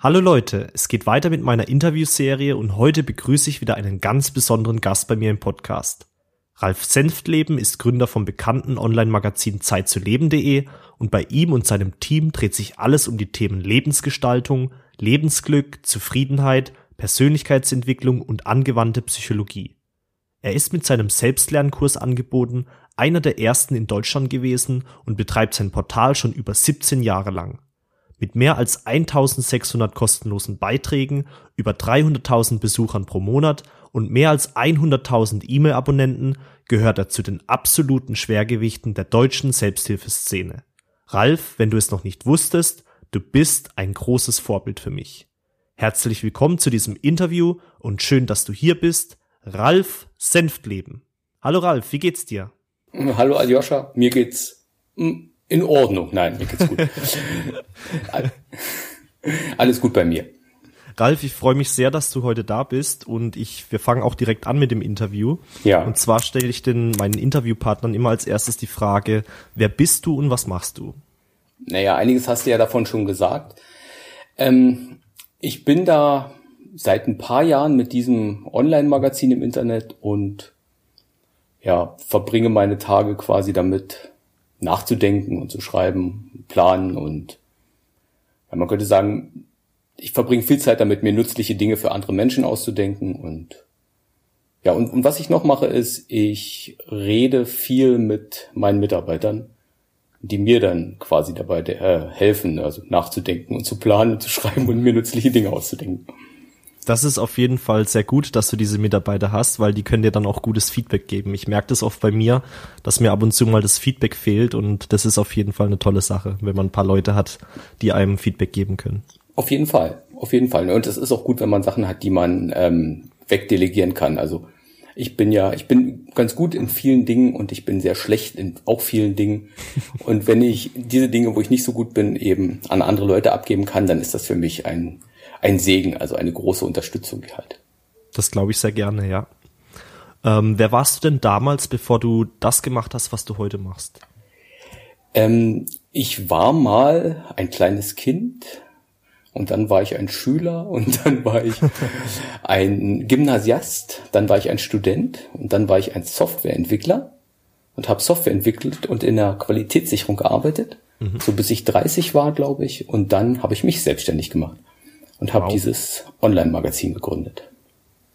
Hallo Leute, es geht weiter mit meiner Interviewserie und heute begrüße ich wieder einen ganz besonderen Gast bei mir im Podcast. Ralf Senftleben ist Gründer vom bekannten Online-Magazin Zeitzuleben.de und bei ihm und seinem Team dreht sich alles um die Themen Lebensgestaltung, Lebensglück, Zufriedenheit, Persönlichkeitsentwicklung und angewandte Psychologie. Er ist mit seinem Selbstlernkurs angeboten einer der ersten in Deutschland gewesen und betreibt sein Portal schon über 17 Jahre lang. Mit mehr als 1600 kostenlosen Beiträgen, über 300.000 Besuchern pro Monat und mehr als 100.000 E-Mail-Abonnenten gehört er zu den absoluten Schwergewichten der deutschen Selbsthilfeszene. Ralf, wenn du es noch nicht wusstest, du bist ein großes Vorbild für mich. Herzlich willkommen zu diesem Interview und schön, dass du hier bist. Ralf Senftleben. Hallo Ralf, wie geht's dir? Hallo Aljoscha, mir geht's hm, in Ordnung. Nein, mir geht's gut. Alles gut bei mir. Ralf, ich freue mich sehr, dass du heute da bist und ich, wir fangen auch direkt an mit dem Interview. Ja. Und zwar stelle ich den meinen Interviewpartnern immer als erstes die Frage, wer bist du und was machst du? Naja, einiges hast du ja davon schon gesagt. Ähm, ich bin da seit ein paar Jahren mit diesem Online-Magazin im Internet und ja, verbringe meine Tage quasi damit, nachzudenken und zu schreiben, planen und ja, man könnte sagen, ich verbringe viel Zeit damit, mir nützliche Dinge für andere Menschen auszudenken und ja, und, und was ich noch mache, ist, ich rede viel mit meinen Mitarbeitern, die mir dann quasi dabei äh, helfen, also nachzudenken und zu planen und zu schreiben und mir nützliche Dinge auszudenken das ist auf jeden Fall sehr gut, dass du diese Mitarbeiter hast, weil die können dir dann auch gutes Feedback geben. Ich merke das oft bei mir, dass mir ab und zu mal das Feedback fehlt und das ist auf jeden Fall eine tolle Sache, wenn man ein paar Leute hat, die einem Feedback geben können. Auf jeden Fall, auf jeden Fall. Und es ist auch gut, wenn man Sachen hat, die man ähm, wegdelegieren kann. Also ich bin ja, ich bin ganz gut in vielen Dingen und ich bin sehr schlecht in auch vielen Dingen. Und wenn ich diese Dinge, wo ich nicht so gut bin, eben an andere Leute abgeben kann, dann ist das für mich ein ein Segen, also eine große Unterstützung halt. Das glaube ich sehr gerne, ja. Ähm, wer warst du denn damals, bevor du das gemacht hast, was du heute machst? Ähm, ich war mal ein kleines Kind und dann war ich ein Schüler und dann war ich ein Gymnasiast, dann war ich ein Student und dann war ich ein Softwareentwickler und habe Software entwickelt und in der Qualitätssicherung gearbeitet, mhm. so bis ich 30 war, glaube ich, und dann habe ich mich selbstständig gemacht und habe wow. dieses Online-Magazin gegründet.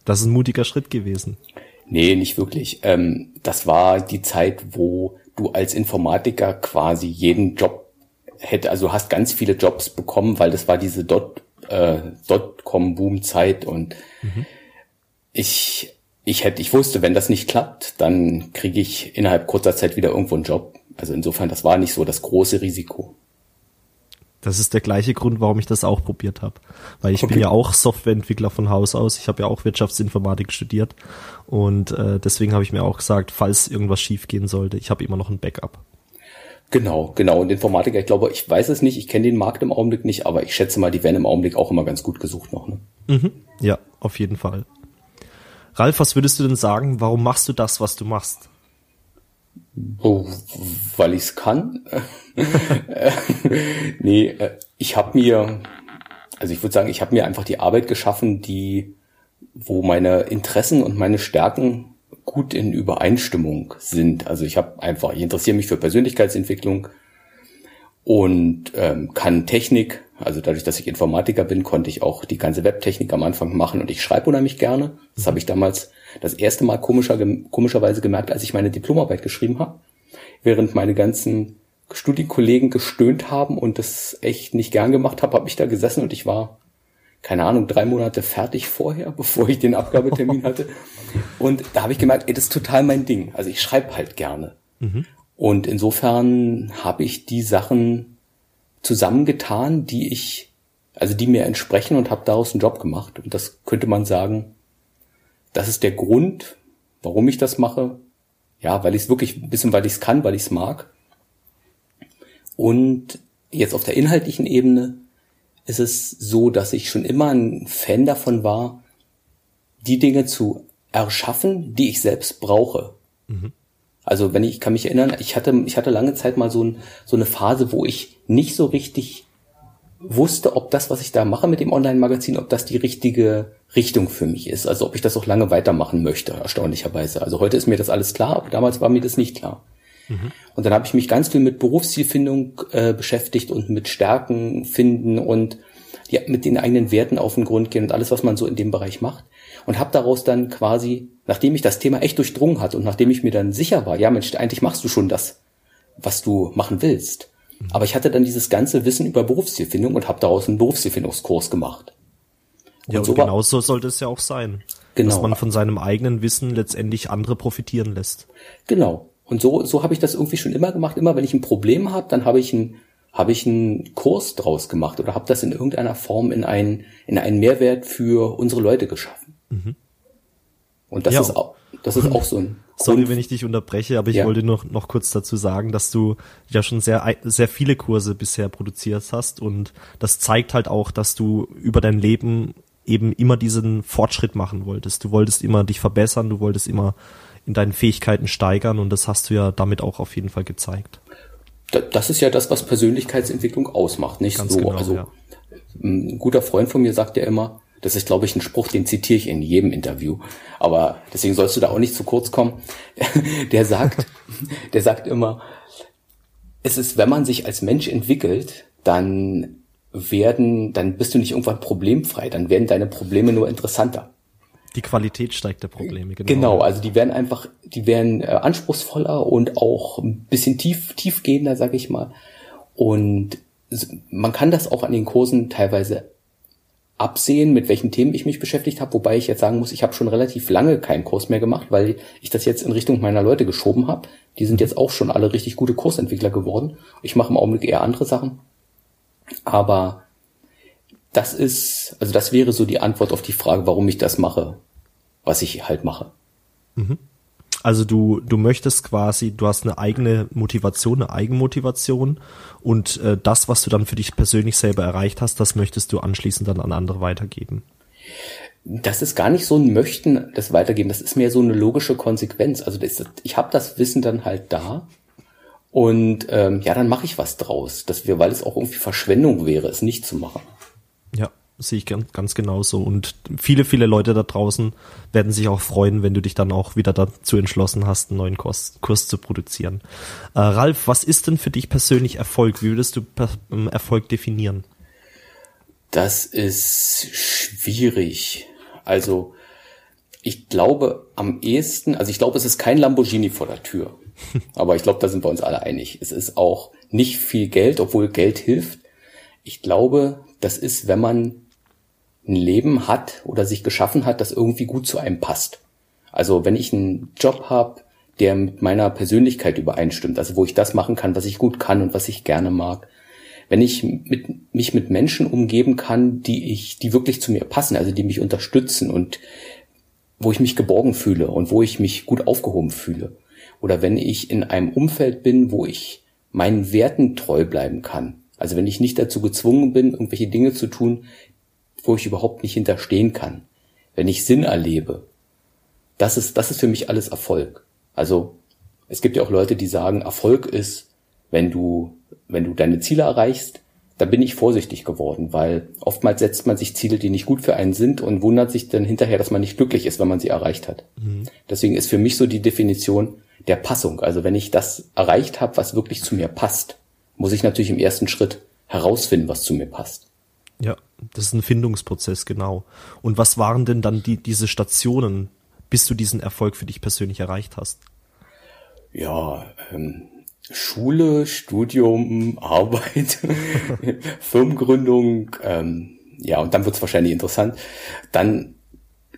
Das ist ein mutiger Schritt gewesen. Nee, nicht wirklich. Ähm, das war die Zeit, wo du als Informatiker quasi jeden Job hätte, also hast ganz viele Jobs bekommen, weil das war diese Dot, äh, Dotcom-Boom-Zeit und mhm. ich, ich hätte, ich wusste, wenn das nicht klappt, dann kriege ich innerhalb kurzer Zeit wieder irgendwo einen Job. Also insofern, das war nicht so das große Risiko. Das ist der gleiche Grund, warum ich das auch probiert habe. Weil ich okay. bin ja auch Softwareentwickler von Haus aus. Ich habe ja auch Wirtschaftsinformatik studiert. Und äh, deswegen habe ich mir auch gesagt, falls irgendwas schiefgehen sollte, ich habe immer noch ein Backup. Genau, genau. Und Informatiker, ich glaube, ich weiß es nicht, ich kenne den Markt im Augenblick nicht, aber ich schätze mal, die werden im Augenblick auch immer ganz gut gesucht noch. Ne? Mhm. Ja, auf jeden Fall. Ralf, was würdest du denn sagen, warum machst du das, was du machst? Oh, weil ich es kann. nee, äh, ich habe mir, also ich würde sagen, ich habe mir einfach die Arbeit geschaffen, die, wo meine Interessen und meine Stärken gut in Übereinstimmung sind. Also ich habe einfach, ich interessiere mich für Persönlichkeitsentwicklung und ähm, kann Technik. Also dadurch, dass ich Informatiker bin, konnte ich auch die ganze Webtechnik am Anfang machen und ich schreibe unheimlich gerne. Das habe ich damals das erste Mal komischer, komischerweise gemerkt, als ich meine Diplomarbeit geschrieben habe, während meine ganzen Studienkollegen gestöhnt haben und das echt nicht gern gemacht habe, habe ich da gesessen und ich war, keine Ahnung, drei Monate fertig vorher, bevor ich den Abgabetermin hatte. Und da habe ich gemerkt, ey, das ist total mein Ding. Also ich schreibe halt gerne. Mhm. Und insofern habe ich die Sachen zusammengetan, die ich, also die mir entsprechen und habe daraus einen Job gemacht. Und das könnte man sagen, das ist der Grund, warum ich das mache. Ja, weil ich es wirklich ein bisschen, weil ich es kann, weil ich es mag. Und jetzt auf der inhaltlichen Ebene ist es so, dass ich schon immer ein Fan davon war, die Dinge zu erschaffen, die ich selbst brauche. Mhm. Also wenn ich, ich kann mich erinnern, ich hatte, ich hatte lange Zeit mal so, ein, so eine Phase, wo ich nicht so richtig wusste, ob das, was ich da mache mit dem Online-Magazin, ob das die richtige Richtung für mich ist. Also ob ich das auch lange weitermachen möchte, erstaunlicherweise. Also heute ist mir das alles klar, aber damals war mir das nicht klar. Mhm. Und dann habe ich mich ganz viel mit Berufszielfindung äh, beschäftigt und mit Stärken finden und ja, mit den eigenen Werten auf den Grund gehen und alles, was man so in dem Bereich macht. Und habe daraus dann quasi, nachdem ich das Thema echt durchdrungen hat und nachdem ich mir dann sicher war, ja Mensch, eigentlich machst du schon das, was du machen willst. Mhm. Aber ich hatte dann dieses ganze Wissen über Berufszielfindung und habe daraus einen Berufszielfindungskurs gemacht. Und ja, und so genau so sollte es ja auch sein. Genau. Dass man von seinem eigenen Wissen letztendlich andere profitieren lässt. Genau. Und so, so habe ich das irgendwie schon immer gemacht. Immer wenn ich ein Problem habe, dann habe ich einen habe ich einen Kurs draus gemacht oder habe das in irgendeiner Form in einen, in einen Mehrwert für unsere Leute geschaffen. Mhm. Und das ja. ist auch, das ist auch so ein. Sorry, wenn ich dich unterbreche, aber ich ja. wollte noch, noch kurz dazu sagen, dass du ja schon sehr, sehr viele Kurse bisher produziert hast und das zeigt halt auch, dass du über dein Leben eben immer diesen Fortschritt machen wolltest. Du wolltest immer dich verbessern, du wolltest immer in deinen Fähigkeiten steigern und das hast du ja damit auch auf jeden Fall gezeigt. Das ist ja das, was Persönlichkeitsentwicklung ausmacht, nicht Ganz so. Genau, also ja. ein guter Freund von mir sagt ja immer, das ist, glaube ich, ein Spruch, den zitiere ich in jedem Interview. Aber deswegen sollst du da auch nicht zu kurz kommen. Der sagt, der sagt immer, es ist, wenn man sich als Mensch entwickelt, dann werden, dann bist du nicht irgendwann problemfrei, dann werden deine Probleme nur interessanter. Die Qualität steigt der Probleme, genau. Genau, also die werden einfach, die werden äh, anspruchsvoller und auch ein bisschen tief, tiefgehender, sag ich mal. Und man kann das auch an den Kursen teilweise absehen, mit welchen Themen ich mich beschäftigt habe, wobei ich jetzt sagen muss, ich habe schon relativ lange keinen Kurs mehr gemacht, weil ich das jetzt in Richtung meiner Leute geschoben habe. Die sind jetzt auch schon alle richtig gute Kursentwickler geworden. Ich mache im Augenblick eher andere Sachen. Aber das ist, also das wäre so die Antwort auf die Frage, warum ich das mache, was ich halt mache. Mhm. Also du, du möchtest quasi, du hast eine eigene Motivation, eine Eigenmotivation und äh, das, was du dann für dich persönlich selber erreicht hast, das möchtest du anschließend dann an andere weitergeben. Das ist gar nicht so ein Möchten, das weitergeben, das ist mehr so eine logische Konsequenz. Also das, ich habe das Wissen dann halt da und ähm, ja, dann mache ich was draus, dass wir, weil es auch irgendwie Verschwendung wäre, es nicht zu machen. Sehe ich ganz, ganz genauso. Und viele, viele Leute da draußen werden sich auch freuen, wenn du dich dann auch wieder dazu entschlossen hast, einen neuen Kurs, Kurs zu produzieren. Äh, Ralf, was ist denn für dich persönlich Erfolg? Wie würdest du ähm, Erfolg definieren? Das ist schwierig. Also, ich glaube am ehesten, also ich glaube, es ist kein Lamborghini vor der Tür. Aber ich glaube, da sind wir uns alle einig. Es ist auch nicht viel Geld, obwohl Geld hilft. Ich glaube, das ist, wenn man ein Leben hat oder sich geschaffen hat, das irgendwie gut zu einem passt. Also wenn ich einen Job habe, der mit meiner Persönlichkeit übereinstimmt, also wo ich das machen kann, was ich gut kann und was ich gerne mag. Wenn ich mit, mich mit Menschen umgeben kann, die ich, die wirklich zu mir passen, also die mich unterstützen und wo ich mich geborgen fühle und wo ich mich gut aufgehoben fühle. Oder wenn ich in einem Umfeld bin, wo ich meinen Werten treu bleiben kann. Also wenn ich nicht dazu gezwungen bin, irgendwelche Dinge zu tun, wo ich überhaupt nicht hinterstehen kann. Wenn ich Sinn erlebe. Das ist, das ist für mich alles Erfolg. Also, es gibt ja auch Leute, die sagen, Erfolg ist, wenn du, wenn du deine Ziele erreichst, da bin ich vorsichtig geworden, weil oftmals setzt man sich Ziele, die nicht gut für einen sind und wundert sich dann hinterher, dass man nicht glücklich ist, wenn man sie erreicht hat. Mhm. Deswegen ist für mich so die Definition der Passung. Also wenn ich das erreicht habe, was wirklich zu mir passt, muss ich natürlich im ersten Schritt herausfinden, was zu mir passt. Ja, das ist ein Findungsprozess, genau. Und was waren denn dann die, diese Stationen, bis du diesen Erfolg für dich persönlich erreicht hast? Ja, ähm, Schule, Studium, Arbeit, Firmengründung, ähm, ja, und dann wird's wahrscheinlich interessant. Dann,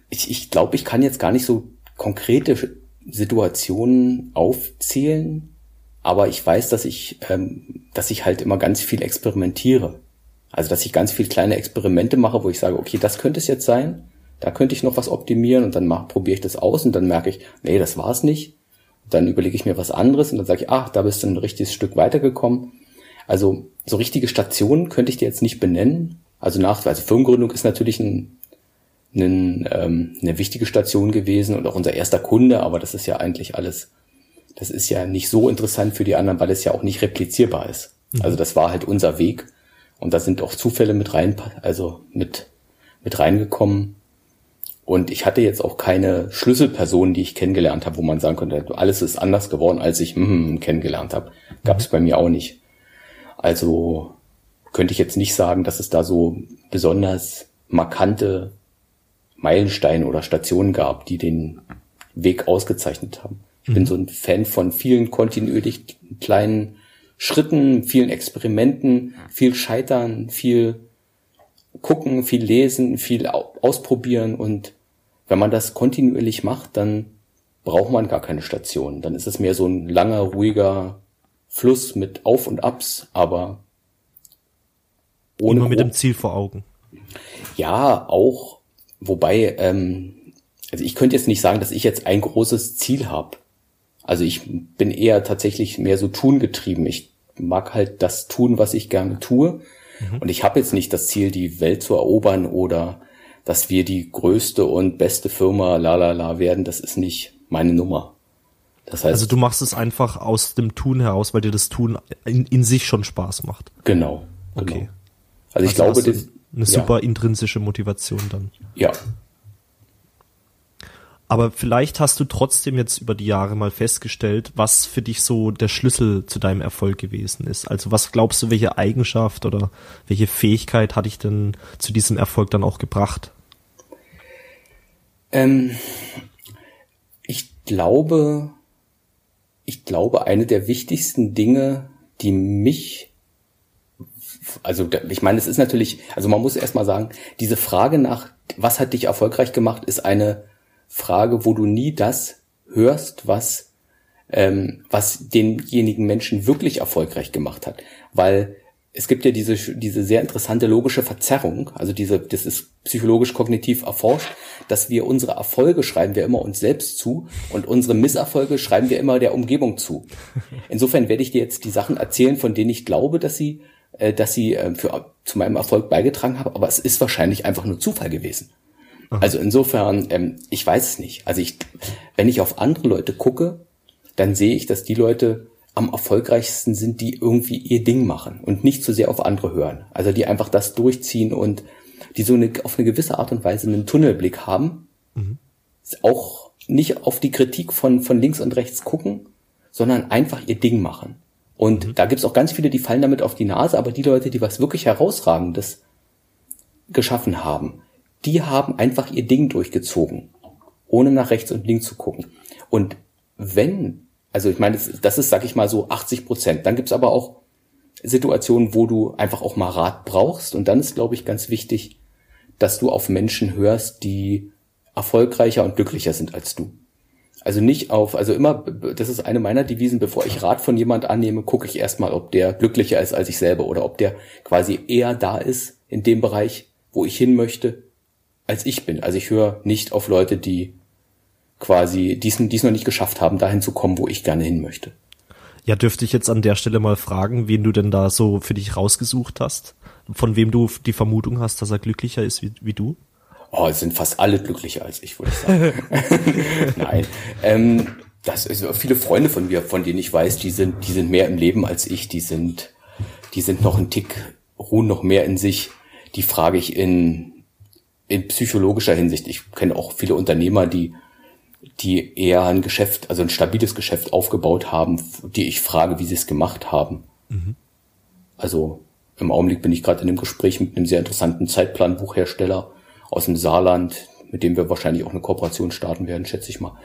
ich, ich glaube, ich kann jetzt gar nicht so konkrete Situationen aufzählen, aber ich weiß, dass ich, ähm, dass ich halt immer ganz viel experimentiere. Also, dass ich ganz viel kleine Experimente mache, wo ich sage, okay, das könnte es jetzt sein, da könnte ich noch was optimieren und dann probiere ich das aus und dann merke ich, nee, das war's nicht. Dann überlege ich mir was anderes und dann sage ich, ach, da bist du ein richtiges Stück weitergekommen. Also so richtige Stationen könnte ich dir jetzt nicht benennen. Also nach, also Firmengründung ist natürlich ein, ein, ähm, eine wichtige Station gewesen und auch unser erster Kunde, aber das ist ja eigentlich alles, das ist ja nicht so interessant für die anderen, weil es ja auch nicht replizierbar ist. Mhm. Also das war halt unser Weg Und da sind auch Zufälle mit rein, also mit, mit reingekommen. Und ich hatte jetzt auch keine Schlüsselpersonen, die ich kennengelernt habe, wo man sagen könnte, alles ist anders geworden, als ich mm, kennengelernt habe. Gab es bei mir auch nicht. Also könnte ich jetzt nicht sagen, dass es da so besonders markante Meilensteine oder Stationen gab, die den Weg ausgezeichnet haben. Ich mhm. bin so ein Fan von vielen kontinuierlich kleinen Schritten, vielen Experimenten, viel Scheitern, viel gucken, viel lesen, viel ausprobieren und wenn man das kontinuierlich macht, dann braucht man gar keine Station. Dann ist es mehr so ein langer, ruhiger Fluss mit Auf und Abs, aber ohne Immer mit dem Ziel vor Augen. Ja, auch. Wobei, ähm, also ich könnte jetzt nicht sagen, dass ich jetzt ein großes Ziel habe. Also ich bin eher tatsächlich mehr so tun getrieben. Ich mag halt das tun, was ich gerne tue. Mhm. Und ich habe jetzt nicht das Ziel, die Welt zu erobern oder dass wir die größte und beste Firma la la la werden. Das ist nicht meine Nummer. Das heißt, also du machst es einfach aus dem Tun heraus, weil dir das Tun in, in sich schon Spaß macht. Genau. genau. Okay. Also ich also glaube, das, eine super ja. intrinsische Motivation dann. Ja, aber vielleicht hast du trotzdem jetzt über die Jahre mal festgestellt, was für dich so der Schlüssel zu deinem Erfolg gewesen ist. Also was glaubst du, welche Eigenschaft oder welche Fähigkeit hat dich denn zu diesem Erfolg dann auch gebracht? Ähm, ich glaube, ich glaube, eine der wichtigsten Dinge, die mich also ich meine, es ist natürlich, also man muss erstmal sagen, diese Frage nach, was hat dich erfolgreich gemacht, ist eine Frage, wo du nie das hörst, was, ähm, was denjenigen Menschen wirklich erfolgreich gemacht hat. Weil es gibt ja diese, diese sehr interessante logische Verzerrung, also diese, das ist psychologisch kognitiv erforscht, dass wir unsere Erfolge schreiben wir immer uns selbst zu und unsere Misserfolge schreiben wir immer der Umgebung zu. Insofern werde ich dir jetzt die Sachen erzählen, von denen ich glaube, dass sie, äh, dass sie äh, für, zu meinem Erfolg beigetragen haben, aber es ist wahrscheinlich einfach nur Zufall gewesen. Also insofern, ähm, ich weiß es nicht. Also ich, wenn ich auf andere Leute gucke, dann sehe ich, dass die Leute am erfolgreichsten sind, die irgendwie ihr Ding machen und nicht zu so sehr auf andere hören. Also die einfach das durchziehen und die so eine, auf eine gewisse Art und Weise einen Tunnelblick haben. Mhm. Auch nicht auf die Kritik von, von links und rechts gucken, sondern einfach ihr Ding machen. Und mhm. da gibt's auch ganz viele, die fallen damit auf die Nase, aber die Leute, die was wirklich Herausragendes geschaffen haben, die haben einfach ihr Ding durchgezogen, ohne nach rechts und links zu gucken. Und wenn, also ich meine, das, ist, sag ich mal, so 80 Prozent. Dann gibt's aber auch Situationen, wo du einfach auch mal Rat brauchst. Und dann ist, glaube ich, ganz wichtig, dass du auf Menschen hörst, die erfolgreicher und glücklicher sind als du. Also nicht auf, also immer, das ist eine meiner Devisen, bevor ich Rat von jemand annehme, gucke ich erstmal, ob der glücklicher ist als ich selber oder ob der quasi eher da ist in dem Bereich, wo ich hin möchte, als ich bin. Also ich höre nicht auf Leute, die quasi diesen dies noch nicht geschafft haben, dahin zu kommen, wo ich gerne hin möchte. Ja, dürfte ich jetzt an der Stelle mal fragen, wen du denn da so für dich rausgesucht hast? Von wem du die Vermutung hast, dass er glücklicher ist wie, wie du? Oh, es sind fast alle glücklicher als ich, würde ich sagen. Nein. Ähm, das ist viele Freunde von mir, von denen ich weiß, die sind, die sind mehr im Leben als ich, die sind, die sind noch ein Tick, ruhen noch mehr in sich. Die frage ich in in psychologischer Hinsicht. Ich kenne auch viele Unternehmer, die, die eher ein Geschäft, also ein stabiles Geschäft aufgebaut haben, die ich frage, wie sie es gemacht haben. Mhm. Also im Augenblick bin ich gerade in einem Gespräch mit einem sehr interessanten Zeitplanbuchhersteller aus dem Saarland, mit dem wir wahrscheinlich auch eine Kooperation starten werden, schätze ich mal.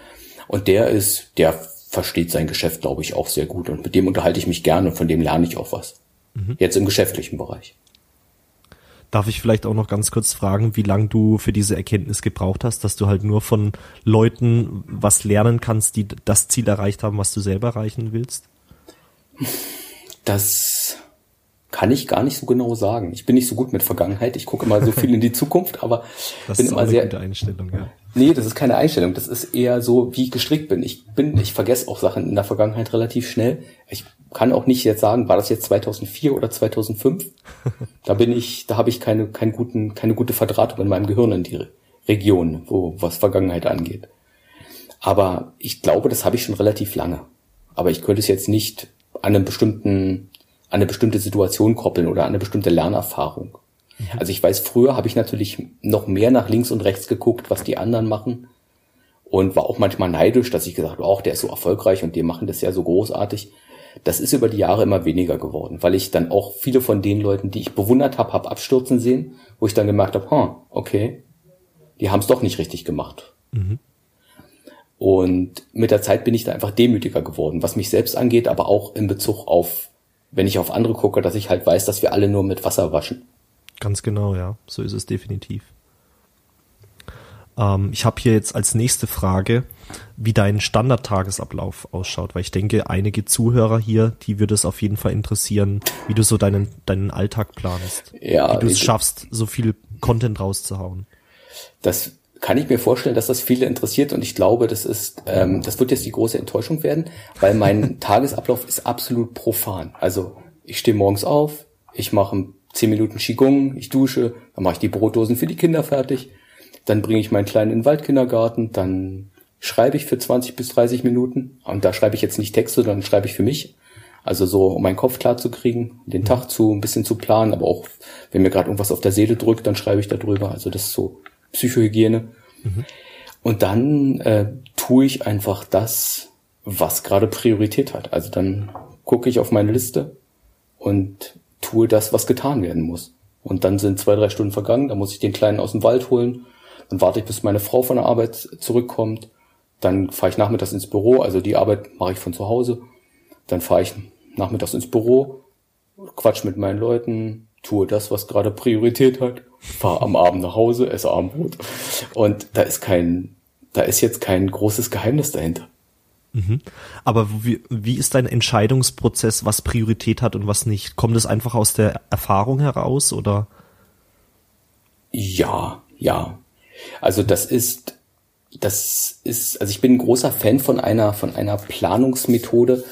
Und der ist, der versteht sein Geschäft, glaube ich, auch sehr gut. Und mit dem unterhalte ich mich gerne und von dem lerne ich auch was. Mhm. Jetzt im geschäftlichen Bereich. Darf ich vielleicht auch noch ganz kurz fragen, wie lange du für diese Erkenntnis gebraucht hast, dass du halt nur von Leuten was lernen kannst, die das Ziel erreicht haben, was du selber erreichen willst? Das kann ich gar nicht so genau sagen. Ich bin nicht so gut mit Vergangenheit. Ich gucke immer so viel in die Zukunft, aber das bin ist immer sehr. Gute Einstellung, ja. Nee, das ist keine Einstellung. Das ist eher so, wie ich gestrickt bin. Ich bin, ich vergesse auch Sachen in der Vergangenheit relativ schnell. Ich kann auch nicht jetzt sagen, war das jetzt 2004 oder 2005? da bin ich, da habe ich keine, keinen guten, keine gute Verdrahtung in meinem Gehirn in die Region, wo was Vergangenheit angeht. Aber ich glaube, das habe ich schon relativ lange. Aber ich könnte es jetzt nicht an einem bestimmten, eine bestimmte Situation koppeln oder an eine bestimmte Lernerfahrung. Mhm. Also ich weiß, früher habe ich natürlich noch mehr nach links und rechts geguckt, was die anderen machen und war auch manchmal neidisch, dass ich gesagt habe, auch der ist so erfolgreich und die machen das ja so großartig. Das ist über die Jahre immer weniger geworden, weil ich dann auch viele von den Leuten, die ich bewundert habe, habe abstürzen sehen, wo ich dann gemerkt habe, huh, okay, die haben es doch nicht richtig gemacht. Mhm. Und mit der Zeit bin ich da einfach demütiger geworden, was mich selbst angeht, aber auch in Bezug auf, wenn ich auf andere gucke, dass ich halt weiß, dass wir alle nur mit Wasser waschen. Ganz genau, ja. So ist es definitiv. Ähm, ich habe hier jetzt als nächste Frage, wie dein Standardtagesablauf ausschaut, weil ich denke, einige Zuhörer hier, die würde es auf jeden Fall interessieren, wie du so deinen, deinen Alltag planst. Ja, wie du es schaffst, so viel Content rauszuhauen. Das kann ich mir vorstellen, dass das viele interessiert und ich glaube, das ist, ähm, das wird jetzt die große Enttäuschung werden, weil mein Tagesablauf ist absolut profan. Also ich stehe morgens auf, ich mache zehn Minuten Qigong, ich dusche, dann mache ich die Brotdosen für die Kinder fertig, dann bringe ich meinen Kleinen in den Waldkindergarten, dann schreibe ich für 20 bis 30 Minuten und da schreibe ich jetzt nicht Texte, sondern schreibe ich für mich. Also so, um meinen Kopf klar zu kriegen, den Tag zu ein bisschen zu planen, aber auch wenn mir gerade irgendwas auf der Seele drückt, dann schreibe ich darüber. Also das ist so Psychohygiene. Mhm. Und dann äh, tue ich einfach das, was gerade Priorität hat. Also dann gucke ich auf meine Liste und tue das, was getan werden muss. Und dann sind zwei, drei Stunden vergangen, dann muss ich den Kleinen aus dem Wald holen, dann warte ich, bis meine Frau von der Arbeit zurückkommt, dann fahre ich nachmittags ins Büro, also die Arbeit mache ich von zu Hause, dann fahre ich nachmittags ins Büro, quatsch mit meinen Leuten, tue das, was gerade Priorität hat, fahre am Abend nach Hause, esse Abendbrot. Und da ist kein, da ist jetzt kein großes Geheimnis dahinter. Mhm. Aber wie, wie ist dein Entscheidungsprozess, was Priorität hat und was nicht? Kommt es einfach aus der Erfahrung heraus oder? Ja, ja. Also das ist, das ist, also ich bin ein großer Fan von einer, von einer Planungsmethode.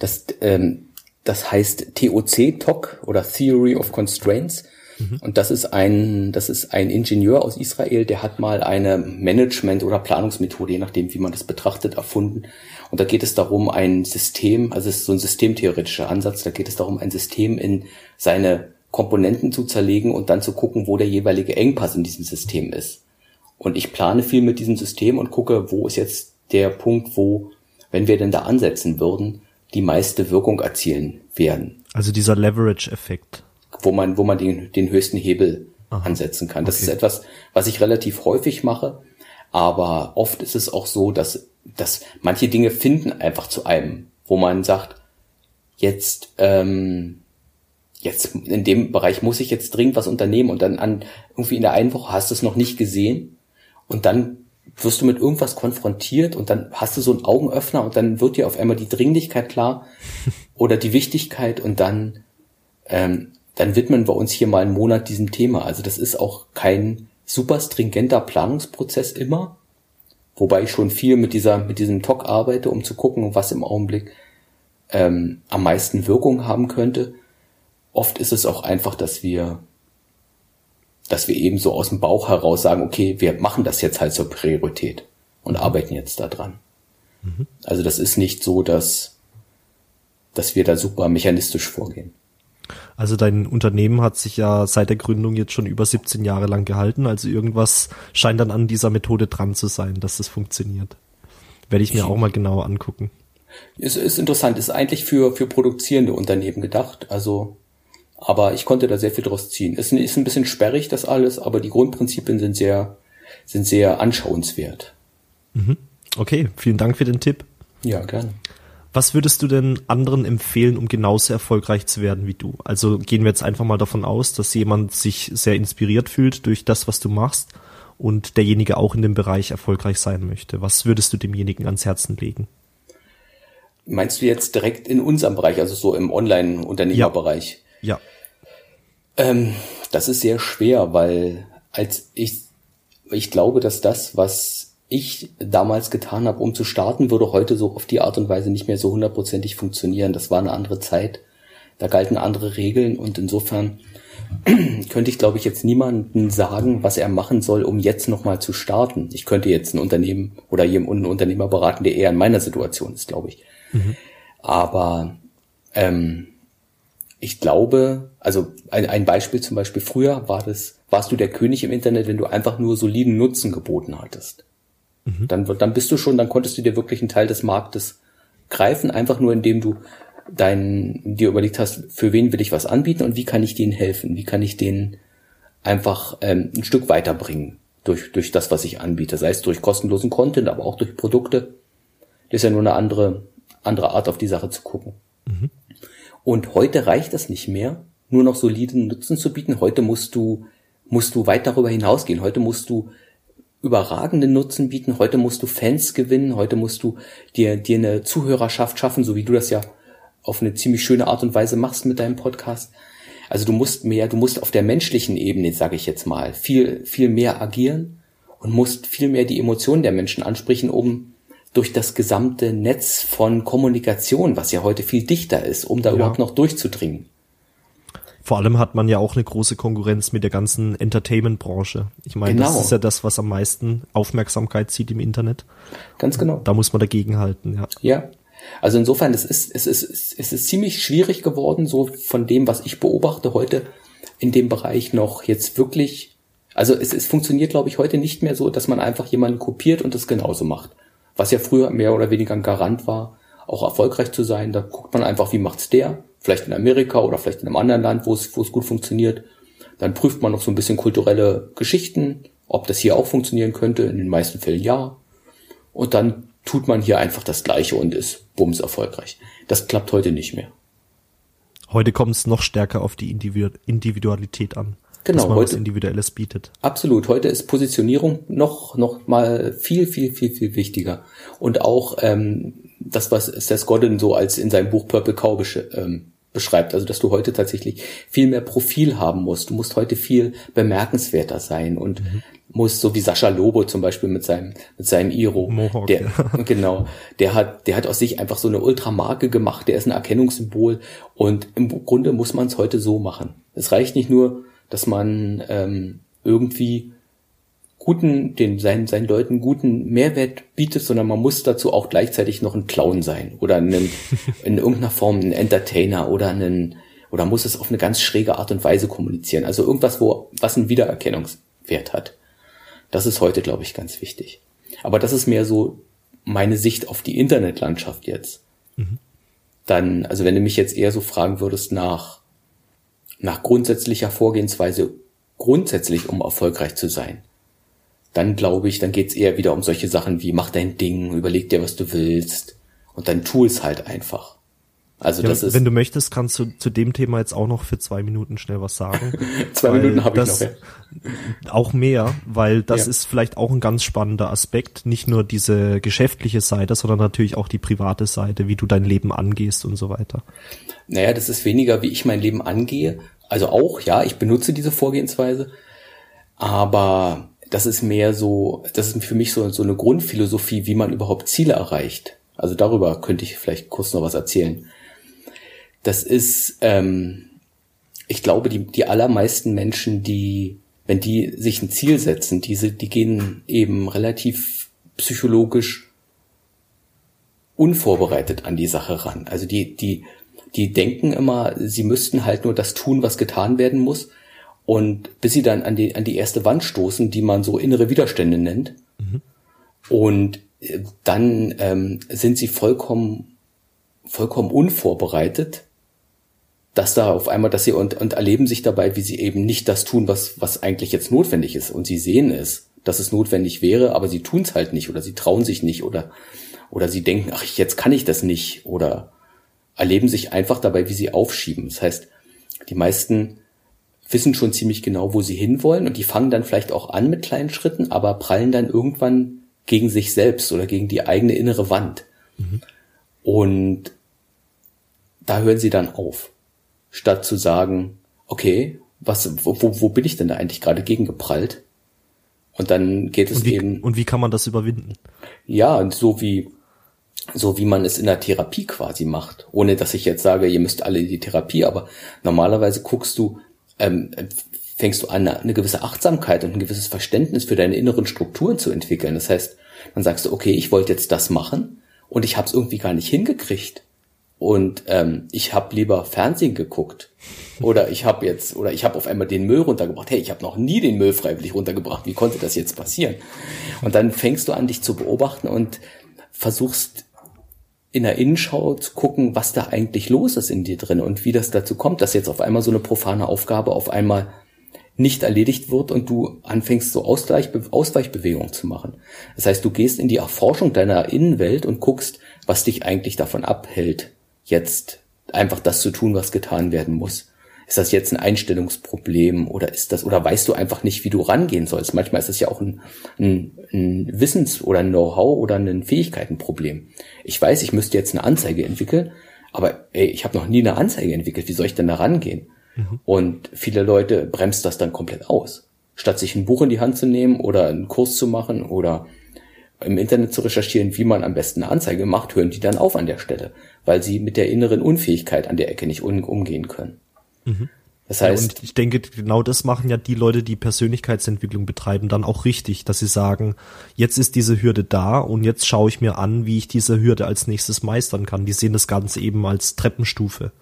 Das, ähm, das heißt TOC, TOC oder Theory of Constraints. Mhm. Und das ist ein, das ist ein Ingenieur aus Israel, der hat mal eine Management- oder Planungsmethode, je nachdem, wie man das betrachtet, erfunden. Und da geht es darum, ein System, also es ist so ein systemtheoretischer Ansatz, da geht es darum, ein System in seine Komponenten zu zerlegen und dann zu gucken, wo der jeweilige Engpass in diesem System ist. Und ich plane viel mit diesem System und gucke, wo ist jetzt der Punkt, wo, wenn wir denn da ansetzen würden, die meiste Wirkung erzielen werden. Also dieser Leverage-Effekt. Wo man, wo man den, den höchsten Hebel Aha. ansetzen kann. Das okay. ist etwas, was ich relativ häufig mache. Aber oft ist es auch so, dass, dass manche Dinge finden einfach zu einem, wo man sagt, jetzt, ähm, jetzt in dem Bereich muss ich jetzt dringend was unternehmen und dann an irgendwie in der einen Woche hast du es noch nicht gesehen und dann wirst du mit irgendwas konfrontiert und dann hast du so einen Augenöffner und dann wird dir auf einmal die Dringlichkeit klar oder die Wichtigkeit und dann, ähm, dann widmen wir uns hier mal einen Monat diesem Thema. Also das ist auch kein super stringenter Planungsprozess immer, wobei ich schon viel mit dieser, mit diesem Talk arbeite, um zu gucken, was im Augenblick ähm, am meisten Wirkung haben könnte. Oft ist es auch einfach, dass wir dass wir eben so aus dem Bauch heraus sagen, okay, wir machen das jetzt halt zur Priorität und arbeiten jetzt daran. Mhm. Also das ist nicht so, dass, dass wir da super mechanistisch vorgehen. Also dein Unternehmen hat sich ja seit der Gründung jetzt schon über 17 Jahre lang gehalten. Also irgendwas scheint dann an dieser Methode dran zu sein, dass das funktioniert. Werde ich mir auch mal genauer angucken. Es ist interessant, ist eigentlich für, für produzierende Unternehmen gedacht. Also aber ich konnte da sehr viel draus ziehen. Es ist ein bisschen sperrig, das alles, aber die Grundprinzipien sind sehr, sind sehr anschauenswert. Mhm. Okay, vielen Dank für den Tipp. Ja, gerne. Was würdest du denn anderen empfehlen, um genauso erfolgreich zu werden wie du? Also gehen wir jetzt einfach mal davon aus, dass jemand sich sehr inspiriert fühlt durch das, was du machst und derjenige auch in dem Bereich erfolgreich sein möchte. Was würdest du demjenigen ans Herzen legen? Meinst du jetzt direkt in unserem Bereich, also so im Online-Unternehmerbereich? Ja. Ähm, das ist sehr schwer, weil als ich, ich glaube, dass das, was ich damals getan habe, um zu starten, würde heute so auf die Art und Weise nicht mehr so hundertprozentig funktionieren. Das war eine andere Zeit. Da galten andere Regeln und insofern könnte ich, glaube ich, jetzt niemanden sagen, was er machen soll, um jetzt nochmal zu starten. Ich könnte jetzt ein Unternehmen oder jemanden Unternehmer beraten, der eher in meiner Situation ist, glaube ich. Mhm. Aber ähm, ich glaube, also ein, ein Beispiel zum Beispiel, früher war das, warst du der König im Internet, wenn du einfach nur soliden Nutzen geboten hattest. Mhm. Dann, dann bist du schon, dann konntest du dir wirklich einen Teil des Marktes greifen, einfach nur indem du dein, dir überlegt hast, für wen will ich was anbieten und wie kann ich denen helfen, wie kann ich denen einfach ähm, ein Stück weiterbringen durch, durch das, was ich anbiete, sei es durch kostenlosen Content, aber auch durch Produkte. Das ist ja nur eine andere, andere Art, auf die Sache zu gucken. Mhm. Und heute reicht es nicht mehr, nur noch soliden Nutzen zu bieten. Heute musst du, musst du weit darüber hinausgehen. Heute musst du überragenden Nutzen bieten. Heute musst du Fans gewinnen. Heute musst du dir, dir eine Zuhörerschaft schaffen, so wie du das ja auf eine ziemlich schöne Art und Weise machst mit deinem Podcast. Also du musst mehr, du musst auf der menschlichen Ebene, sage ich jetzt mal, viel, viel mehr agieren und musst viel mehr die Emotionen der Menschen ansprechen, um durch das gesamte Netz von Kommunikation, was ja heute viel dichter ist, um da ja. überhaupt noch durchzudringen. Vor allem hat man ja auch eine große Konkurrenz mit der ganzen Entertainment-Branche. Ich meine, genau. das ist ja das, was am meisten Aufmerksamkeit zieht im Internet. Ganz genau. Da muss man dagegen halten, ja. Ja. Also insofern, es ist, es ist, es ist ziemlich schwierig geworden, so von dem, was ich beobachte heute in dem Bereich noch jetzt wirklich, also es, es funktioniert, glaube ich, heute nicht mehr so, dass man einfach jemanden kopiert und das genauso macht. Was ja früher mehr oder weniger ein Garant war, auch erfolgreich zu sein. Da guckt man einfach, wie macht's der? Vielleicht in Amerika oder vielleicht in einem anderen Land, wo es, gut funktioniert. Dann prüft man noch so ein bisschen kulturelle Geschichten, ob das hier auch funktionieren könnte. In den meisten Fällen ja. Und dann tut man hier einfach das Gleiche und ist bums erfolgreich. Das klappt heute nicht mehr. Heute kommt es noch stärker auf die Individualität an. Genau, dass man heute, was Individuelles bietet. Absolut. Heute ist Positionierung noch, noch mal viel, viel, viel, viel wichtiger. Und auch ähm, das, was Seth Godin so als in seinem Buch Purple Cow besch ähm, beschreibt. Also, dass du heute tatsächlich viel mehr Profil haben musst. Du musst heute viel bemerkenswerter sein und mhm. musst, so wie Sascha Lobo zum Beispiel mit seinem, mit seinem Iro. Mohawk, der, ja. Genau. Der hat, der hat aus sich einfach so eine Ultramarke gemacht. Der ist ein Erkennungssymbol. Und im Grunde muss man es heute so machen. Es reicht nicht nur, dass man ähm, irgendwie guten, den seinen, seinen Leuten guten Mehrwert bietet, sondern man muss dazu auch gleichzeitig noch ein Clown sein oder einen, in irgendeiner Form ein Entertainer oder einen, oder muss es auf eine ganz schräge Art und Weise kommunizieren. Also irgendwas, wo, was einen Wiedererkennungswert hat. Das ist heute, glaube ich, ganz wichtig. Aber das ist mehr so meine Sicht auf die Internetlandschaft jetzt. Mhm. Dann, also wenn du mich jetzt eher so fragen würdest nach, nach grundsätzlicher Vorgehensweise, grundsätzlich um erfolgreich zu sein, dann glaube ich, dann geht's eher wieder um solche Sachen wie mach dein Ding, überleg dir, was du willst und dann tu es halt einfach. Also ja, das ist. Wenn du möchtest, kannst du zu dem Thema jetzt auch noch für zwei Minuten schnell was sagen. zwei Minuten habe ich noch. Ja. Auch mehr, weil das ja. ist vielleicht auch ein ganz spannender Aspekt. Nicht nur diese geschäftliche Seite, sondern natürlich auch die private Seite, wie du dein Leben angehst und so weiter. Naja, das ist weniger, wie ich mein Leben angehe. Also auch, ja, ich benutze diese Vorgehensweise. Aber das ist mehr so, das ist für mich so, so eine Grundphilosophie, wie man überhaupt Ziele erreicht. Also darüber könnte ich vielleicht kurz noch was erzählen. Das ist, ähm, ich glaube, die, die allermeisten Menschen, die, wenn die sich ein Ziel setzen, diese, die gehen eben relativ psychologisch unvorbereitet an die Sache ran. Also die, die, die denken immer, sie müssten halt nur das tun, was getan werden muss. Und bis sie dann an die, an die erste Wand stoßen, die man so innere Widerstände nennt. Mhm. Und äh, dann ähm, sind sie vollkommen, vollkommen unvorbereitet, dass da auf einmal, dass sie und, und erleben sich dabei, wie sie eben nicht das tun, was, was eigentlich jetzt notwendig ist. Und sie sehen es, dass es notwendig wäre, aber sie tun es halt nicht oder sie trauen sich nicht oder, oder sie denken, ach, jetzt kann ich das nicht oder erleben sich einfach dabei, wie sie aufschieben. Das heißt, die meisten wissen schon ziemlich genau, wo sie hinwollen und die fangen dann vielleicht auch an mit kleinen Schritten, aber prallen dann irgendwann gegen sich selbst oder gegen die eigene innere Wand. Mhm. Und da hören sie dann auf, statt zu sagen, okay, was, wo, wo bin ich denn da eigentlich gerade gegen geprallt? Und dann geht es und wie, eben. Und wie kann man das überwinden? Ja, und so wie, so wie man es in der Therapie quasi macht. Ohne dass ich jetzt sage, ihr müsst alle in die Therapie, aber normalerweise guckst du, ähm, fängst du an, eine gewisse Achtsamkeit und ein gewisses Verständnis für deine inneren Strukturen zu entwickeln. Das heißt, dann sagst du, okay, ich wollte jetzt das machen und ich habe es irgendwie gar nicht hingekriegt. Und ähm, ich habe lieber Fernsehen geguckt oder ich habe jetzt oder ich habe auf einmal den Müll runtergebracht. Hey, ich habe noch nie den Müll freiwillig runtergebracht. Wie konnte das jetzt passieren? Und dann fängst du an, dich zu beobachten und versuchst in der Innenschau zu gucken, was da eigentlich los ist in dir drin und wie das dazu kommt, dass jetzt auf einmal so eine profane Aufgabe auf einmal nicht erledigt wird und du anfängst so Ausgleich, Ausweichbewegungen zu machen. Das heißt, du gehst in die Erforschung deiner Innenwelt und guckst, was dich eigentlich davon abhält, jetzt einfach das zu tun, was getan werden muss. Ist das jetzt ein Einstellungsproblem oder ist das, oder weißt du einfach nicht, wie du rangehen sollst? Manchmal ist es ja auch ein, ein, ein Wissens- oder ein Know-how oder ein Fähigkeitenproblem. Ich weiß, ich müsste jetzt eine Anzeige entwickeln, aber ey, ich habe noch nie eine Anzeige entwickelt. Wie soll ich denn da rangehen? Mhm. Und viele Leute bremst das dann komplett aus. Statt sich ein Buch in die Hand zu nehmen oder einen Kurs zu machen oder im Internet zu recherchieren, wie man am besten eine Anzeige macht, hören die dann auf an der Stelle, weil sie mit der inneren Unfähigkeit an der Ecke nicht umgehen können. Mhm. Das heißt, ja, und ich denke, genau das machen ja die Leute, die Persönlichkeitsentwicklung betreiben, dann auch richtig, dass sie sagen, jetzt ist diese Hürde da und jetzt schaue ich mir an, wie ich diese Hürde als nächstes meistern kann. Die sehen das Ganze eben als Treppenstufe.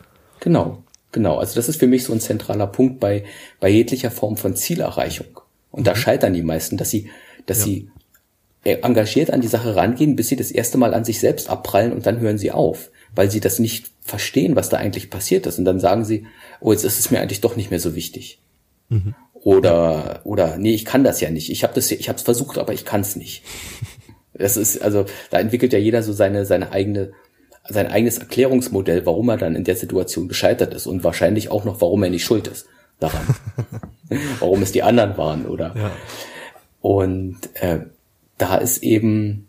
Genau, genau. Also das ist für mich so ein zentraler Punkt bei, bei jeglicher Form von Zielerreichung. Und mhm. da scheitern die meisten, dass sie, dass ja. sie engagiert an die Sache rangehen, bis sie das erste Mal an sich selbst abprallen und dann hören sie auf, weil sie das nicht verstehen, was da eigentlich passiert ist. Und dann sagen sie, oh, jetzt ist es mir eigentlich doch nicht mehr so wichtig. Mhm. Oder, oder, nee, ich kann das ja nicht. Ich habe das, ich habe es versucht, aber ich kann es nicht. Das ist, also, da entwickelt ja jeder so seine, seine eigene, sein eigenes Erklärungsmodell, warum er dann in der Situation gescheitert ist und wahrscheinlich auch noch, warum er nicht schuld ist daran. warum es die anderen waren, oder? Ja. Und äh, da ist eben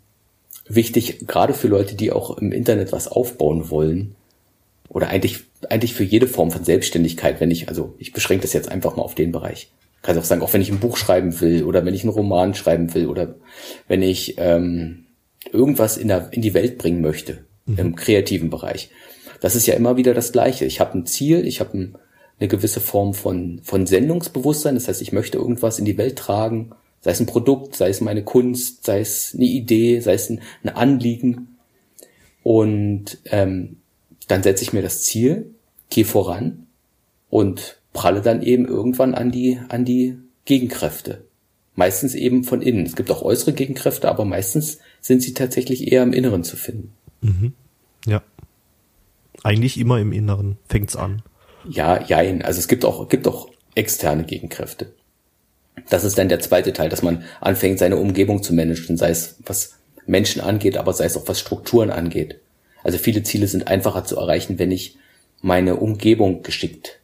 wichtig, gerade für Leute, die auch im Internet was aufbauen wollen, oder eigentlich, eigentlich für jede Form von Selbstständigkeit, wenn ich, also ich beschränke das jetzt einfach mal auf den Bereich. Ich kann auch sagen, auch wenn ich ein Buch schreiben will oder wenn ich einen Roman schreiben will oder wenn ich ähm, irgendwas in, der, in die Welt bringen möchte, mhm. im kreativen Bereich. Das ist ja immer wieder das Gleiche. Ich habe ein Ziel, ich habe ein, eine gewisse Form von, von Sendungsbewusstsein, das heißt, ich möchte irgendwas in die Welt tragen Sei es ein Produkt, sei es meine Kunst, sei es eine Idee, sei es ein, ein Anliegen. Und ähm, dann setze ich mir das Ziel, gehe voran und pralle dann eben irgendwann an die, an die Gegenkräfte. Meistens eben von innen. Es gibt auch äußere Gegenkräfte, aber meistens sind sie tatsächlich eher im Inneren zu finden. Mhm. Ja. Eigentlich immer im Inneren fängt's an. Ja, jein. Also es gibt auch, gibt auch externe Gegenkräfte. Das ist dann der zweite Teil, dass man anfängt, seine Umgebung zu managen, sei es was Menschen angeht, aber sei es auch was Strukturen angeht. Also viele Ziele sind einfacher zu erreichen, wenn ich meine Umgebung geschickt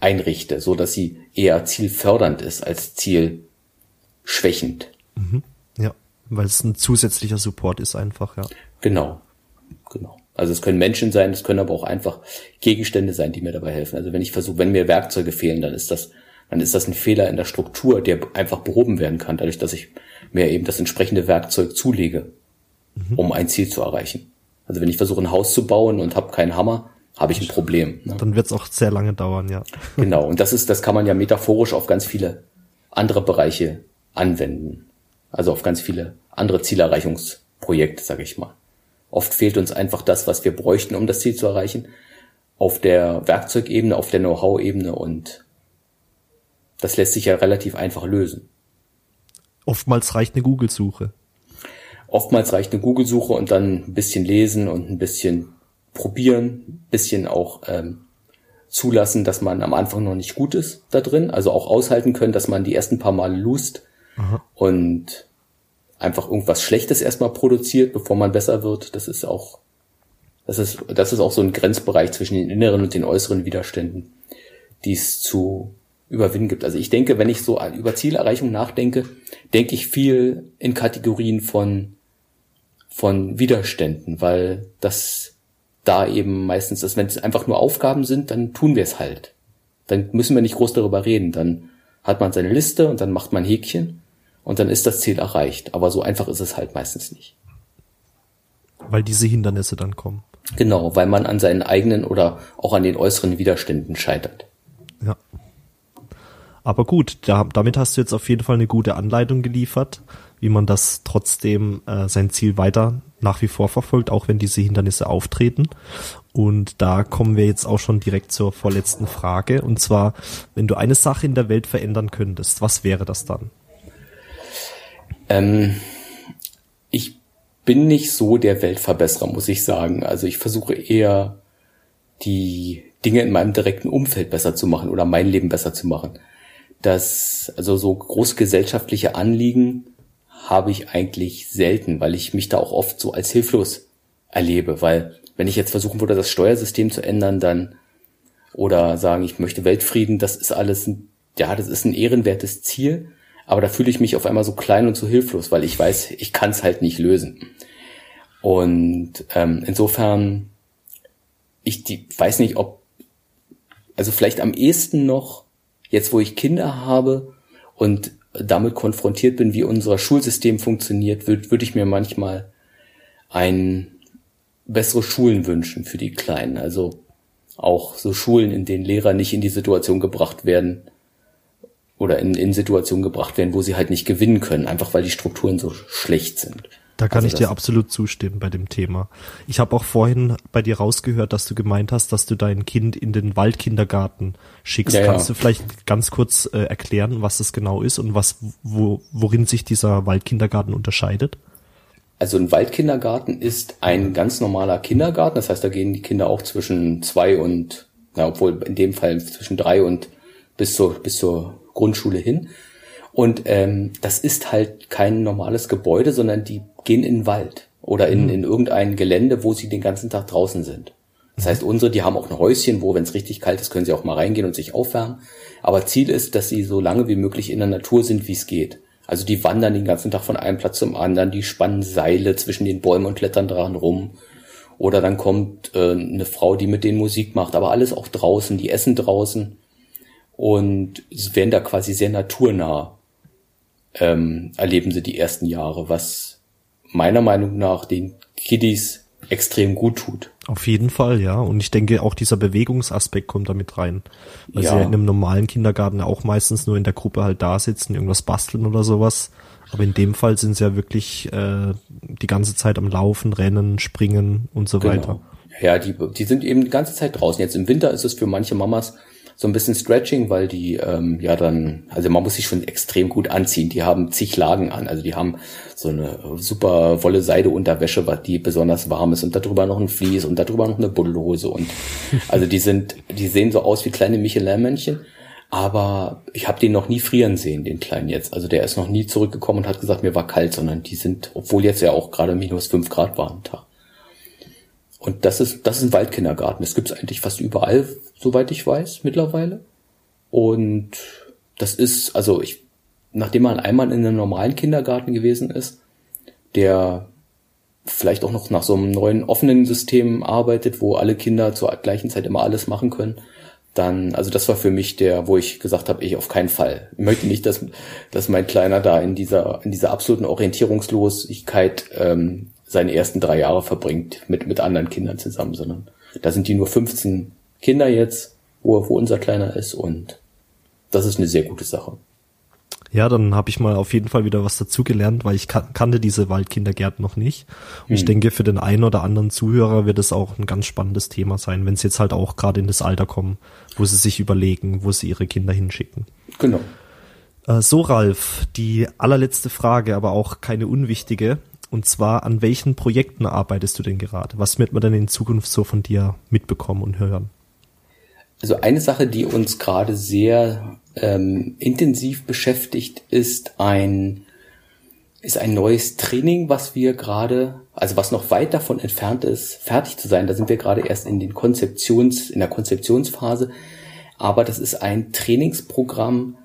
einrichte, so dass sie eher zielfördernd ist als zielschwächend. Mhm. Ja, weil es ein zusätzlicher Support ist einfach, ja. Genau, genau. Also es können Menschen sein, es können aber auch einfach Gegenstände sein, die mir dabei helfen. Also wenn ich versuche, wenn mir Werkzeuge fehlen, dann ist das dann ist das ein Fehler in der Struktur, der einfach behoben werden kann, dadurch, dass ich mir eben das entsprechende Werkzeug zulege, mhm. um ein Ziel zu erreichen. Also wenn ich versuche, ein Haus zu bauen und habe keinen Hammer, habe ich ein Problem. Ne? Dann wird es auch sehr lange dauern, ja. Genau, und das ist, das kann man ja metaphorisch auf ganz viele andere Bereiche anwenden. Also auf ganz viele andere Zielerreichungsprojekte, sage ich mal. Oft fehlt uns einfach das, was wir bräuchten, um das Ziel zu erreichen, auf der Werkzeugebene, auf der Know-how-Ebene und das lässt sich ja relativ einfach lösen. Oftmals reicht eine Google-Suche. Oftmals reicht eine Google-Suche und dann ein bisschen lesen und ein bisschen probieren, ein bisschen auch ähm, zulassen, dass man am Anfang noch nicht gut ist da drin, also auch aushalten können, dass man die ersten paar Male lust Aha. und einfach irgendwas Schlechtes erstmal produziert, bevor man besser wird. Das ist auch, das ist, das ist auch so ein Grenzbereich zwischen den inneren und den äußeren Widerständen, die es zu überwinden gibt. Also ich denke, wenn ich so über Zielerreichung nachdenke, denke ich viel in Kategorien von, von Widerständen, weil das da eben meistens ist, wenn es einfach nur Aufgaben sind, dann tun wir es halt. Dann müssen wir nicht groß darüber reden. Dann hat man seine Liste und dann macht man Häkchen und dann ist das Ziel erreicht. Aber so einfach ist es halt meistens nicht. Weil diese Hindernisse dann kommen. Genau, weil man an seinen eigenen oder auch an den äußeren Widerständen scheitert. Aber gut, da, damit hast du jetzt auf jeden Fall eine gute Anleitung geliefert, wie man das trotzdem äh, sein Ziel weiter nach wie vor verfolgt, auch wenn diese Hindernisse auftreten. Und da kommen wir jetzt auch schon direkt zur vorletzten Frage. Und zwar, wenn du eine Sache in der Welt verändern könntest, was wäre das dann? Ähm, ich bin nicht so der Weltverbesserer, muss ich sagen. Also ich versuche eher die Dinge in meinem direkten Umfeld besser zu machen oder mein Leben besser zu machen. Das, also so großgesellschaftliche Anliegen habe ich eigentlich selten, weil ich mich da auch oft so als hilflos erlebe, weil wenn ich jetzt versuchen würde, das Steuersystem zu ändern, dann oder sagen, ich möchte Weltfrieden, das ist alles, ein, ja, das ist ein ehrenwertes Ziel, aber da fühle ich mich auf einmal so klein und so hilflos, weil ich weiß, ich kann es halt nicht lösen. Und ähm, insofern, ich die, weiß nicht, ob, also vielleicht am ehesten noch, jetzt wo ich Kinder habe und damit konfrontiert bin, wie unser Schulsystem funktioniert, würde würd ich mir manchmal ein bessere Schulen wünschen für die Kleinen. Also auch so Schulen, in denen Lehrer nicht in die Situation gebracht werden oder in, in Situationen gebracht werden, wo sie halt nicht gewinnen können, einfach weil die Strukturen so schlecht sind. Da kann also ich dir absolut zustimmen bei dem Thema. Ich habe auch vorhin bei dir rausgehört, dass du gemeint hast, dass du dein Kind in den Waldkindergarten schickst. Ja, Kannst ja. du vielleicht ganz kurz äh, erklären, was das genau ist und was, wo, worin sich dieser Waldkindergarten unterscheidet? Also ein Waldkindergarten ist ein ganz normaler Kindergarten. Das heißt, da gehen die Kinder auch zwischen zwei und, na, obwohl in dem Fall zwischen drei und bis zur, bis zur Grundschule hin. Und ähm, das ist halt kein normales Gebäude, sondern die gehen in den Wald oder in, mhm. in irgendein Gelände, wo sie den ganzen Tag draußen sind. Das heißt, unsere, die haben auch ein Häuschen, wo, wenn es richtig kalt ist, können sie auch mal reingehen und sich aufwärmen. Aber Ziel ist, dass sie so lange wie möglich in der Natur sind, wie es geht. Also die wandern den ganzen Tag von einem Platz zum anderen, die spannen Seile zwischen den Bäumen und klettern dran rum. Oder dann kommt äh, eine Frau, die mit denen Musik macht, aber alles auch draußen, die essen draußen und werden da quasi sehr naturnah, ähm, erleben sie die ersten Jahre, was meiner Meinung nach den Kiddies extrem gut tut. Auf jeden Fall, ja. Und ich denke, auch dieser Bewegungsaspekt kommt damit rein. Weil ja. sie ja in einem normalen Kindergarten auch meistens nur in der Gruppe halt da sitzen, irgendwas basteln oder sowas. Aber in dem Fall sind sie ja wirklich äh, die ganze Zeit am Laufen, Rennen, Springen und so genau. weiter. Ja, die, die sind eben die ganze Zeit draußen. Jetzt im Winter ist es für manche Mamas so ein bisschen Stretching, weil die ähm, ja dann, also man muss sich schon extrem gut anziehen. Die haben zig Lagen an, also die haben so eine super wolle Seideunterwäsche, die besonders warm ist und darüber noch ein Vlies und darüber noch eine Buddelhose und also die sind, die sehen so aus wie kleine Michelin-Männchen. Aber ich habe den noch nie frieren sehen, den kleinen jetzt. Also der ist noch nie zurückgekommen und hat gesagt, mir war kalt, sondern die sind, obwohl jetzt ja auch gerade minus fünf Grad waren Tag. Und das ist, das ist ein Waldkindergarten. Das gibt es eigentlich fast überall, soweit ich weiß, mittlerweile. Und das ist, also ich, nachdem man einmal in einem normalen Kindergarten gewesen ist, der vielleicht auch noch nach so einem neuen offenen System arbeitet, wo alle Kinder zur gleichen Zeit immer alles machen können, dann, also das war für mich der, wo ich gesagt habe, ich auf keinen Fall. Möchte nicht, dass, dass mein Kleiner da in dieser, in dieser absoluten Orientierungslosigkeit ähm, seine ersten drei Jahre verbringt mit, mit anderen Kindern zusammen, sondern da sind die nur 15 Kinder jetzt, wo, wo unser Kleiner ist und das ist eine sehr gute Sache. Ja, dann habe ich mal auf jeden Fall wieder was dazugelernt, weil ich kan kannte diese Waldkindergärten noch nicht. Und hm. ich denke, für den einen oder anderen Zuhörer wird es auch ein ganz spannendes Thema sein, wenn sie jetzt halt auch gerade in das Alter kommen, wo sie sich überlegen, wo sie ihre Kinder hinschicken. Genau. Äh, so, Ralf, die allerletzte Frage, aber auch keine unwichtige. Und zwar, an welchen Projekten arbeitest du denn gerade? Was wird man denn in Zukunft so von dir mitbekommen und hören? Also eine Sache, die uns gerade sehr ähm, intensiv beschäftigt, ist ein ist ein neues Training, was wir gerade, also was noch weit davon entfernt ist, fertig zu sein. Da sind wir gerade erst in den Konzeptions, in der Konzeptionsphase. Aber das ist ein Trainingsprogramm,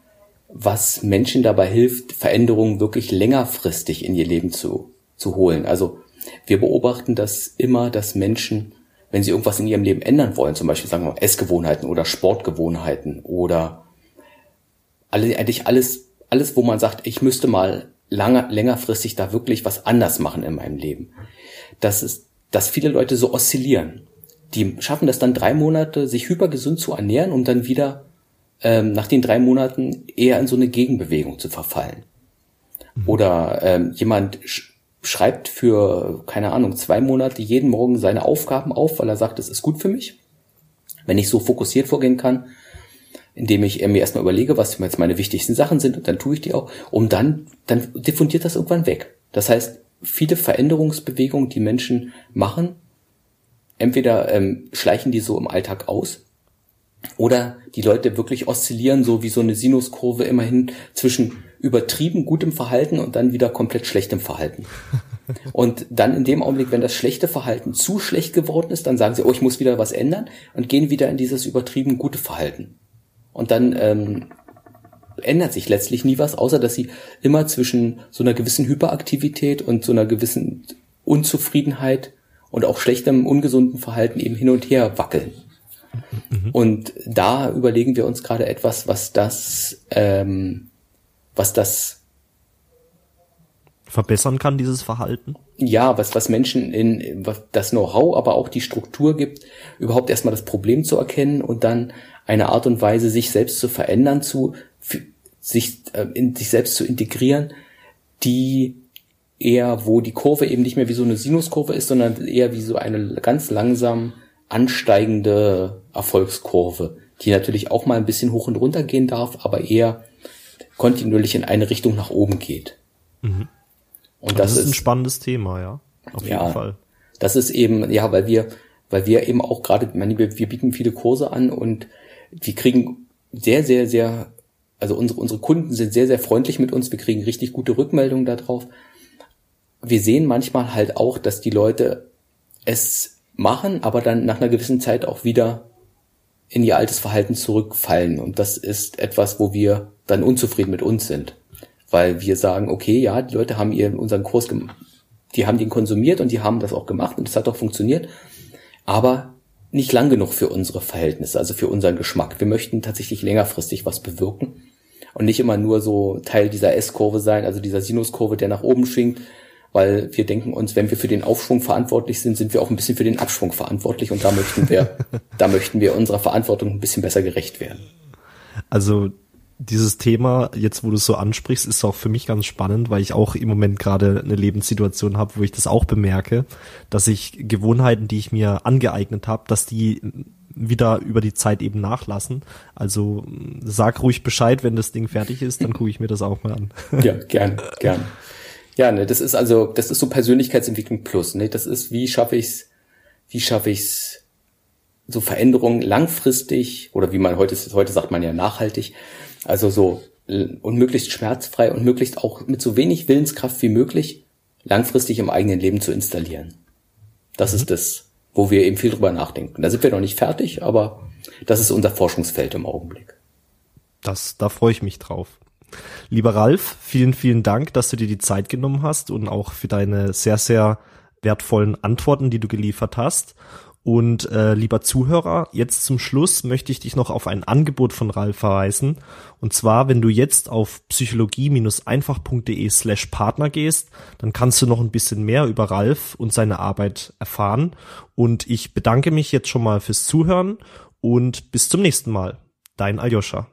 was Menschen dabei hilft, Veränderungen wirklich längerfristig in ihr Leben zu zu holen. Also wir beobachten das immer, dass Menschen, wenn sie irgendwas in ihrem Leben ändern wollen, zum Beispiel sagen wir Essgewohnheiten oder Sportgewohnheiten oder alle, eigentlich alles, alles, wo man sagt, ich müsste mal lange, längerfristig da wirklich was anders machen in meinem Leben. Das ist, dass viele Leute so oszillieren. Die schaffen das dann drei Monate, sich hypergesund zu ernähren, um dann wieder ähm, nach den drei Monaten eher in so eine Gegenbewegung zu verfallen. Mhm. Oder ähm, jemand schreibt für, keine Ahnung, zwei Monate jeden Morgen seine Aufgaben auf, weil er sagt, es ist gut für mich. Wenn ich so fokussiert vorgehen kann, indem ich mir erstmal überlege, was jetzt meine wichtigsten Sachen sind und dann tue ich die auch, um dann, dann diffundiert das irgendwann weg. Das heißt, viele Veränderungsbewegungen, die Menschen machen, entweder ähm, schleichen die so im Alltag aus oder die Leute wirklich oszillieren so wie so eine Sinuskurve immerhin zwischen übertrieben gutem Verhalten und dann wieder komplett schlechtem Verhalten. Und dann in dem Augenblick, wenn das schlechte Verhalten zu schlecht geworden ist, dann sagen sie, oh, ich muss wieder was ändern und gehen wieder in dieses übertrieben gute Verhalten. Und dann ähm, ändert sich letztlich nie was, außer dass sie immer zwischen so einer gewissen Hyperaktivität und so einer gewissen Unzufriedenheit und auch schlechtem, ungesunden Verhalten eben hin und her wackeln. Mhm. Und da überlegen wir uns gerade etwas, was das, ähm, was das verbessern kann, dieses Verhalten? Ja, was, was Menschen in was das Know-how, aber auch die Struktur gibt, überhaupt erstmal das Problem zu erkennen und dann eine Art und Weise, sich selbst zu verändern, zu sich äh, in sich selbst zu integrieren, die eher, wo die Kurve eben nicht mehr wie so eine Sinuskurve ist, sondern eher wie so eine ganz langsam ansteigende Erfolgskurve, die natürlich auch mal ein bisschen hoch und runter gehen darf, aber eher kontinuierlich in eine Richtung nach oben geht. Mhm. Und das, das ist ein spannendes Thema, ja. Auf ja, jeden Fall. Das ist eben, ja, weil wir, weil wir eben auch gerade, wir, wir bieten viele Kurse an und wir kriegen sehr, sehr, sehr, also unsere, unsere Kunden sind sehr, sehr freundlich mit uns. Wir kriegen richtig gute Rückmeldungen darauf. Wir sehen manchmal halt auch, dass die Leute es machen, aber dann nach einer gewissen Zeit auch wieder in ihr altes Verhalten zurückfallen. Und das ist etwas, wo wir dann unzufrieden mit uns sind. Weil wir sagen, okay, ja, die Leute haben ihren, unseren Kurs, die haben den konsumiert und die haben das auch gemacht und das hat auch funktioniert. Aber nicht lang genug für unsere Verhältnisse, also für unseren Geschmack. Wir möchten tatsächlich längerfristig was bewirken und nicht immer nur so Teil dieser S-Kurve sein, also dieser Sinuskurve, der nach oben schwingt, weil wir denken uns, wenn wir für den Aufschwung verantwortlich sind, sind wir auch ein bisschen für den Abschwung verantwortlich und da möchten wir, da möchten wir unserer Verantwortung ein bisschen besser gerecht werden. Also dieses Thema, jetzt wo du es so ansprichst, ist auch für mich ganz spannend, weil ich auch im Moment gerade eine Lebenssituation habe, wo ich das auch bemerke, dass ich Gewohnheiten, die ich mir angeeignet habe, dass die wieder über die Zeit eben nachlassen. Also sag ruhig Bescheid, wenn das Ding fertig ist, dann gucke ich mir das auch mal an. Ja, gern, gern. Ja, ne, das ist also, das ist so Persönlichkeitsentwicklung plus, ne? Das ist, wie schaffe ich's, wie schaffe ich's, so Veränderungen langfristig oder wie man heute, heute sagt man ja nachhaltig, also so und möglichst schmerzfrei und möglichst auch mit so wenig Willenskraft wie möglich langfristig im eigenen Leben zu installieren. Das mhm. ist das, wo wir eben viel drüber nachdenken. Da sind wir noch nicht fertig, aber das ist unser Forschungsfeld im Augenblick. Das, da freue ich mich drauf. Lieber Ralf, vielen, vielen Dank, dass du dir die Zeit genommen hast und auch für deine sehr, sehr wertvollen Antworten, die du geliefert hast. Und äh, lieber Zuhörer, jetzt zum Schluss möchte ich dich noch auf ein Angebot von Ralf verweisen. Und zwar, wenn du jetzt auf psychologie-einfach.de slash Partner gehst, dann kannst du noch ein bisschen mehr über Ralf und seine Arbeit erfahren. Und ich bedanke mich jetzt schon mal fürs Zuhören und bis zum nächsten Mal. Dein Aljoscha.